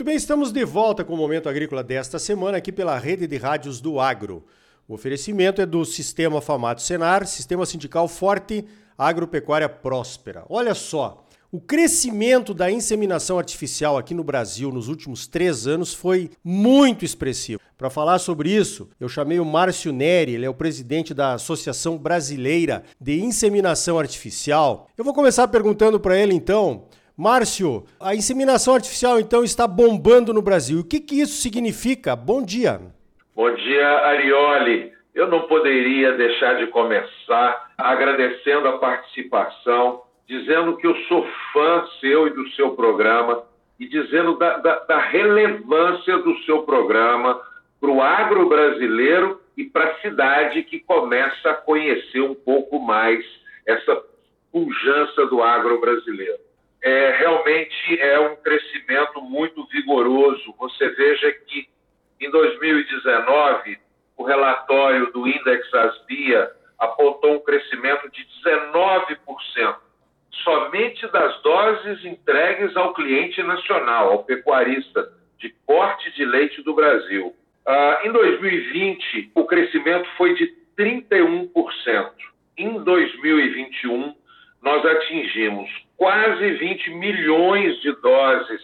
Muito bem, estamos de volta com o Momento Agrícola desta semana aqui pela rede de rádios do Agro. O oferecimento é do Sistema Famato Senar, Sistema Sindical Forte, Agropecuária Próspera. Olha só, o crescimento da inseminação artificial aqui no Brasil nos últimos três anos foi muito expressivo. Para falar sobre isso, eu chamei o Márcio Neri, ele é o presidente da Associação Brasileira de Inseminação Artificial. Eu vou começar perguntando para ele então. Márcio, a inseminação artificial então está bombando no Brasil. O que, que isso significa? Bom dia. Bom dia, Arioli. Eu não poderia deixar de começar agradecendo a participação dizendo que eu sou fã seu e do seu programa e dizendo da, da, da relevância do seu programa para o agro brasileiro e para a cidade que começa a conhecer um pouco mais essa pujança do agro brasileiro. É, realmente é um crescimento muito vigoroso. Você veja que em 2019 o relatório do Index Asbia apontou um crescimento de 19% somente das doses entregues ao cliente nacional, ao pecuarista de corte de leite do Brasil. Uh, em 2020, o crescimento foi de 31%. Em 2021, nós atingimos quase 20 milhões de doses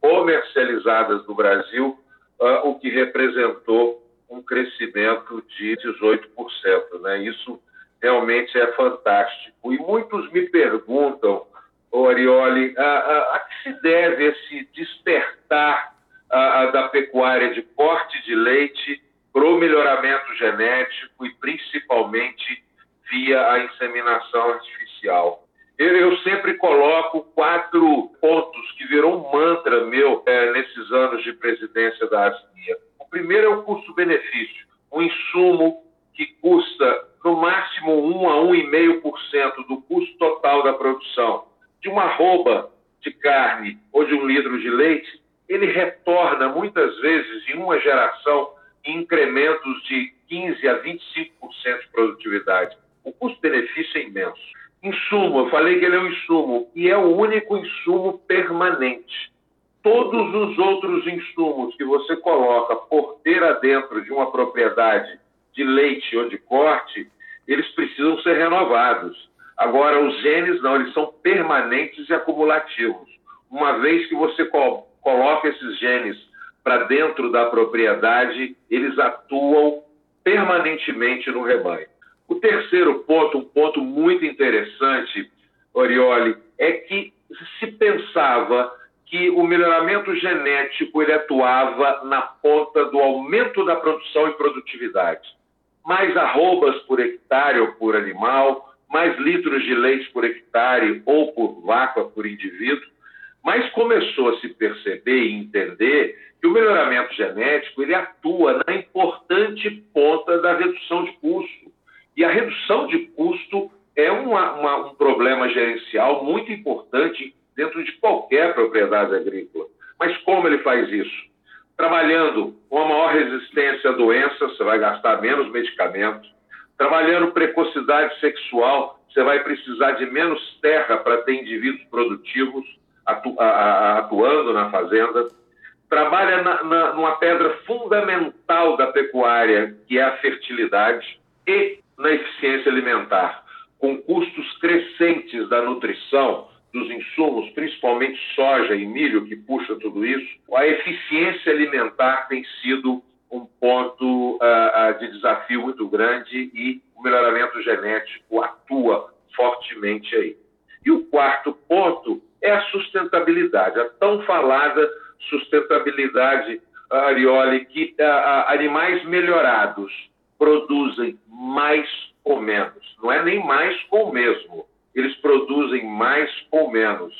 comercializadas no Brasil, uh, o que representou um crescimento de 18%. Né? Isso realmente é fantástico. E muitos me perguntam, Orioli, a, a, a que se deve esse despertar a, da pecuária de corte de leite para o melhoramento genético e principalmente via a inseminação artificial. Eu, eu sempre coloco quatro pontos que virou um mantra meu é, nesses anos de presidência da ASMIA. O primeiro é o custo-benefício, um insumo que custa no máximo 1 a 1,5% do custo total da produção de uma arroba de carne ou de um litro de leite, ele retorna muitas vezes em uma geração incrementos de 15 a 25% de produtividade. O custo-benefício é imenso. Insumo, eu falei que ele é um insumo e é o único insumo permanente. Todos os outros insumos que você coloca por ter adentro de uma propriedade de leite ou de corte, eles precisam ser renovados. Agora, os genes não, eles são permanentes e acumulativos. Uma vez que você co coloca esses genes para dentro da propriedade, eles atuam permanentemente no rebanho. O terceiro ponto, um ponto muito interessante, Orioli, é que se pensava que o melhoramento genético ele atuava na ponta do aumento da produção e produtividade mais arrobas por hectare ou por animal, mais litros de leite por hectare ou por vaca por indivíduo, mas começou a se perceber e entender que o melhoramento genético ele atua na importante ponta da redução de custo. E a redução de custo é uma, uma, um problema gerencial muito importante dentro de qualquer propriedade agrícola. Mas como ele faz isso? Trabalhando com a maior resistência a doenças, você vai gastar menos medicamentos. Trabalhando precocidade sexual, você vai precisar de menos terra para ter indivíduos produtivos atu atuando na fazenda. Trabalha na, na, numa pedra fundamental da pecuária, que é a fertilidade, e na eficiência alimentar, com custos crescentes da nutrição, dos insumos, principalmente soja e milho, que puxa tudo isso, a eficiência alimentar tem sido um ponto uh, uh, de desafio muito grande e o melhoramento genético atua fortemente aí. E o quarto ponto é a sustentabilidade, a tão falada sustentabilidade, Arioli, que uh, animais melhorados produzem mais ou menos, não é nem mais ou mesmo eles produzem mais ou menos.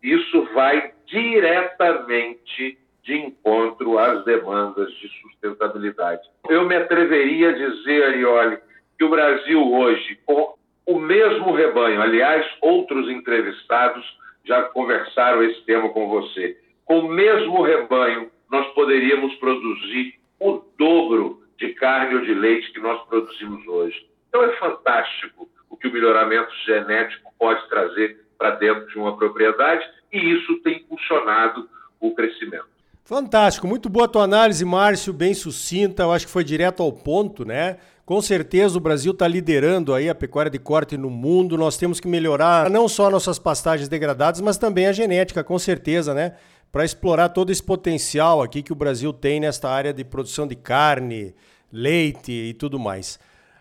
Isso vai diretamente de encontro às demandas de sustentabilidade. Eu me atreveria a dizer, Arioli, que o Brasil hoje, com o mesmo rebanho, aliás, outros entrevistados já conversaram esse tema com você, com o mesmo rebanho, nós poderíamos produzir o dobro de carne ou de leite que nós produzimos hoje. Então é fantástico o que o melhoramento genético pode trazer para dentro de uma propriedade e isso tem impulsionado o crescimento. Fantástico, muito boa a tua análise, Márcio, bem sucinta, eu acho que foi direto ao ponto, né? Com certeza o Brasil está liderando aí a pecuária de corte no mundo. Nós temos que melhorar não só nossas pastagens degradadas, mas também a genética, com certeza, né? Para explorar todo esse potencial aqui que o Brasil tem nesta área de produção de carne, leite e tudo mais.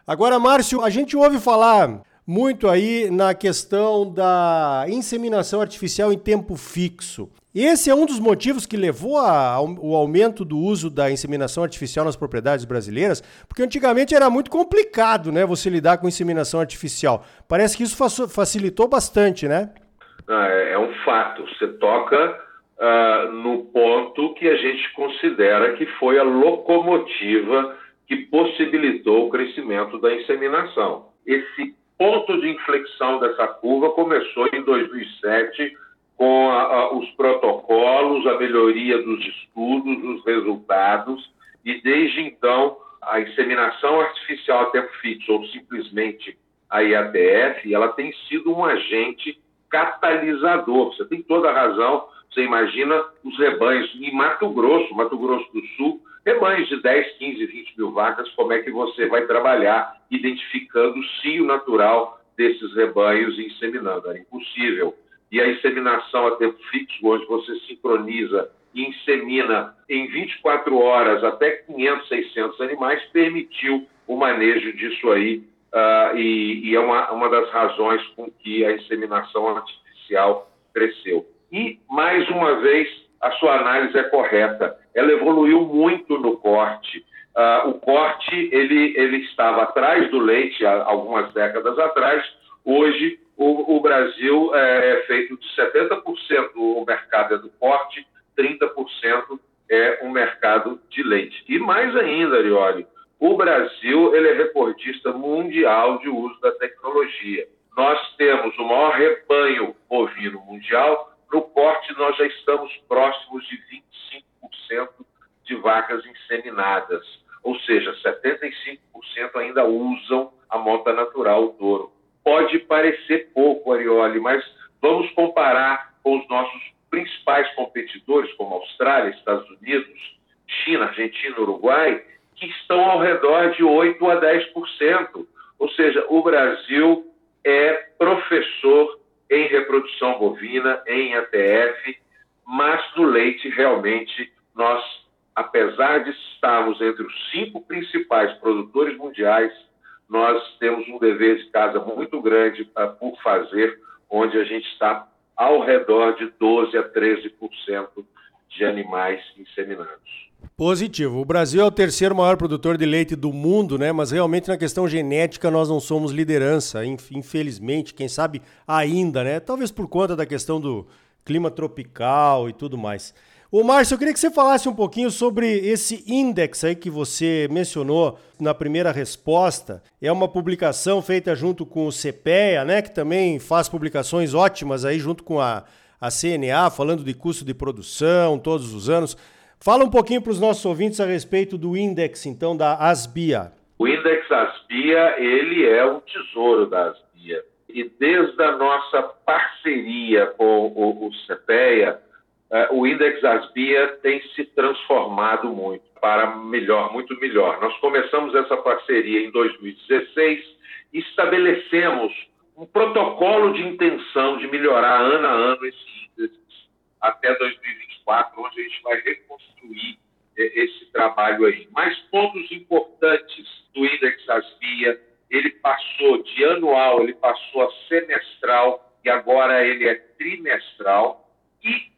Agora, Márcio, a gente ouve falar muito aí na questão da inseminação artificial em tempo fixo. Esse é um dos motivos que levou ao aumento do uso da inseminação artificial nas propriedades brasileiras, porque antigamente era muito complicado, né, você lidar com inseminação artificial. Parece que isso facilitou bastante, né? Ah, é, é um fato. Você toca uh, no ponto que a gente considera que foi a locomotiva que possibilitou o crescimento da inseminação. Esse ponto de inflexão dessa curva começou em 2007 com a, a, os protocolos, a melhoria dos estudos, os resultados, e desde então a inseminação artificial a tempo fixo, ou simplesmente a IATF, ela tem sido um agente catalisador. Você tem toda a razão. Você imagina os rebanhos em Mato Grosso, Mato Grosso do Sul, rebanhos de 10, 15, 20 mil vacas, como é que você vai trabalhar identificando o cio natural desses rebanhos e inseminando? Era impossível e a inseminação a tempo fixo, onde você sincroniza e insemina em 24 horas até 500, 600 animais, permitiu o manejo disso aí uh, e, e, é uma, uma das razões com que a inseminação artificial cresceu. E, mais uma vez, a sua análise é correta. Ela evoluiu muito no corte. Uh, o corte ele, ele estava atrás do leite há algumas décadas atrás. Hoje o, o Brasil é, é feito de 70% o mercado é do corte, 30% é um mercado de leite. E mais ainda, Arioli, o Brasil ele é recordista mundial de uso da tecnologia. Nós temos o maior rebanho bovino mundial. No corte, nós já estamos próximos de 25% de vacas inseminadas. Ou seja, 75% ainda usam a monta natural, o touro pode parecer pouco, Arioli, mas vamos comparar com os nossos principais competidores, como Austrália, Estados Unidos, China, Argentina, Uruguai, que estão ao redor de 8 a 10%. Ou seja, o Brasil é professor em reprodução bovina, em ATF, mas no leite, realmente, nós, apesar de estarmos entre os cinco principais produtores mundiais, nós temos um dever de casa muito grande por fazer, onde a gente está ao redor de 12 a 13% de animais inseminados. Positivo. O Brasil é o terceiro maior produtor de leite do mundo, né? Mas realmente na questão genética nós não somos liderança, infelizmente, quem sabe ainda, né? Talvez por conta da questão do clima tropical e tudo mais. Ô, Márcio, eu queria que você falasse um pouquinho sobre esse index aí que você mencionou na primeira resposta. É uma publicação feita junto com o CPEA, né? Que também faz publicações ótimas aí junto com a, a CNA, falando de custo de produção todos os anos. Fala um pouquinho para os nossos ouvintes a respeito do index, então, da Asbia. O index Asbia, ele é o tesouro da Asbia. E desde a nossa parceria com o, o CPEA, é, o Index Asbia tem se transformado muito para melhor, muito melhor. Nós começamos essa parceria em 2016 e estabelecemos um protocolo de intenção de melhorar ano a ano esse índice até 2024, onde a gente vai reconstruir é, esse trabalho aí. Mais pontos importantes do Index Asbia, ele passou de anual, ele passou a semestral e agora ele é trimestral e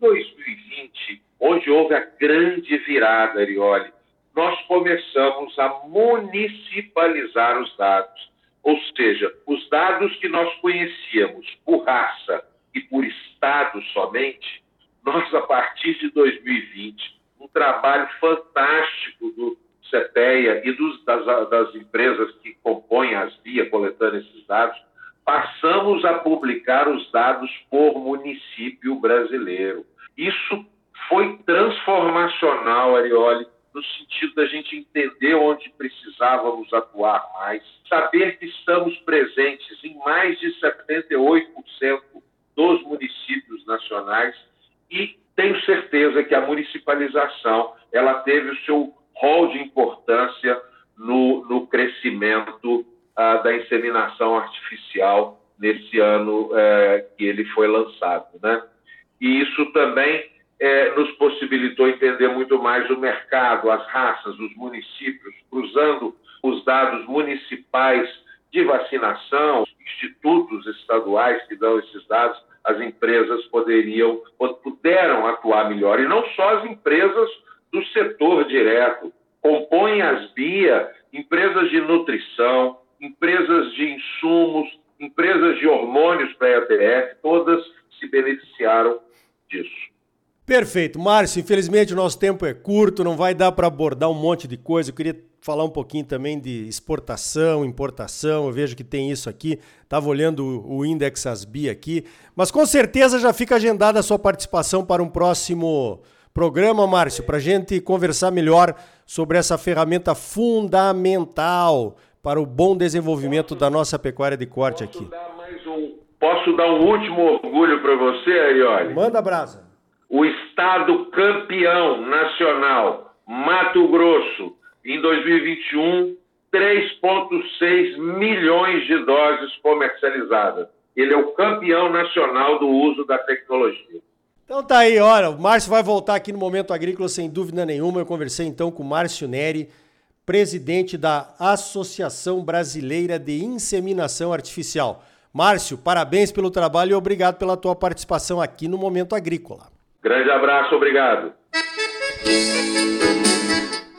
2020, onde houve a grande virada, Arioli, nós começamos a municipalizar os dados. Ou seja, os dados que nós conhecíamos por raça e por estado somente, nós, a partir de 2020, um trabalho fantástico do CEPEA e dos, das, das empresas que compõem as BIA coletando esses dados, passamos a publicar os dados por município brasileiro. Isso foi transformacional, Arioli, no sentido da gente entender onde precisávamos atuar mais, saber que estamos presentes em mais de 78% dos municípios nacionais e tenho certeza que a municipalização ela teve o seu rol de importância no, no crescimento ah, da inseminação artificial nesse ano eh, que ele foi lançado. Né? E isso também eh, nos possibilitou entender muito mais o mercado, as raças, os municípios, cruzando os dados municipais de vacinação, institutos estaduais que dão esses dados, as empresas poderiam, puderam atuar melhor. E não só as empresas do setor direto, compõem as BIA empresas de nutrição, empresas de insumos, empresas de hormônios para a ETF, todas se beneficiaram disso. Perfeito. Márcio, infelizmente o nosso tempo é curto, não vai dar para abordar um monte de coisa. Eu queria falar um pouquinho também de exportação, importação. Eu vejo que tem isso aqui. Estava olhando o Index Asbi aqui. Mas com certeza já fica agendada a sua participação para um próximo programa, Márcio, para a gente conversar melhor sobre essa ferramenta fundamental para o bom desenvolvimento da nossa pecuária de corte aqui. Um, posso dar um último orgulho para você, Arioli? Manda brasa. O estado campeão nacional, Mato Grosso, em 2021, 3,6 milhões de doses comercializadas. Ele é o campeão nacional do uso da tecnologia. Então tá aí, olha, o Márcio vai voltar aqui no Momento Agrícola sem dúvida nenhuma. Eu conversei então com o Márcio Neri, presidente da Associação Brasileira de Inseminação Artificial. Márcio, parabéns pelo trabalho e obrigado pela tua participação aqui no Momento Agrícola. Grande abraço, obrigado.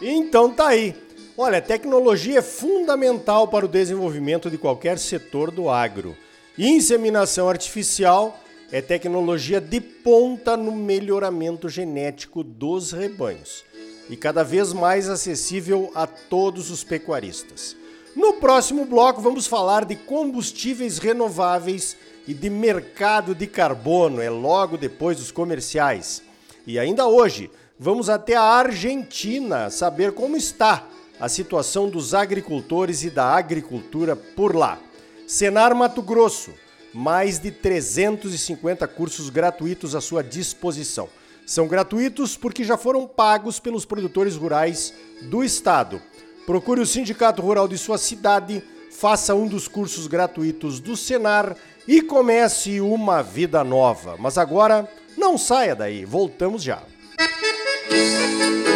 Então tá aí. Olha, tecnologia é fundamental para o desenvolvimento de qualquer setor do agro. Inseminação artificial é tecnologia de ponta no melhoramento genético dos rebanhos e cada vez mais acessível a todos os pecuaristas. No próximo bloco, vamos falar de combustíveis renováveis e de mercado de carbono, é logo depois dos comerciais. E ainda hoje, vamos até a Argentina saber como está a situação dos agricultores e da agricultura por lá. Senar Mato Grosso mais de 350 cursos gratuitos à sua disposição. São gratuitos porque já foram pagos pelos produtores rurais do estado. Procure o Sindicato Rural de sua cidade, faça um dos cursos gratuitos do Senar e comece uma vida nova. Mas agora, não saia daí, voltamos já. Música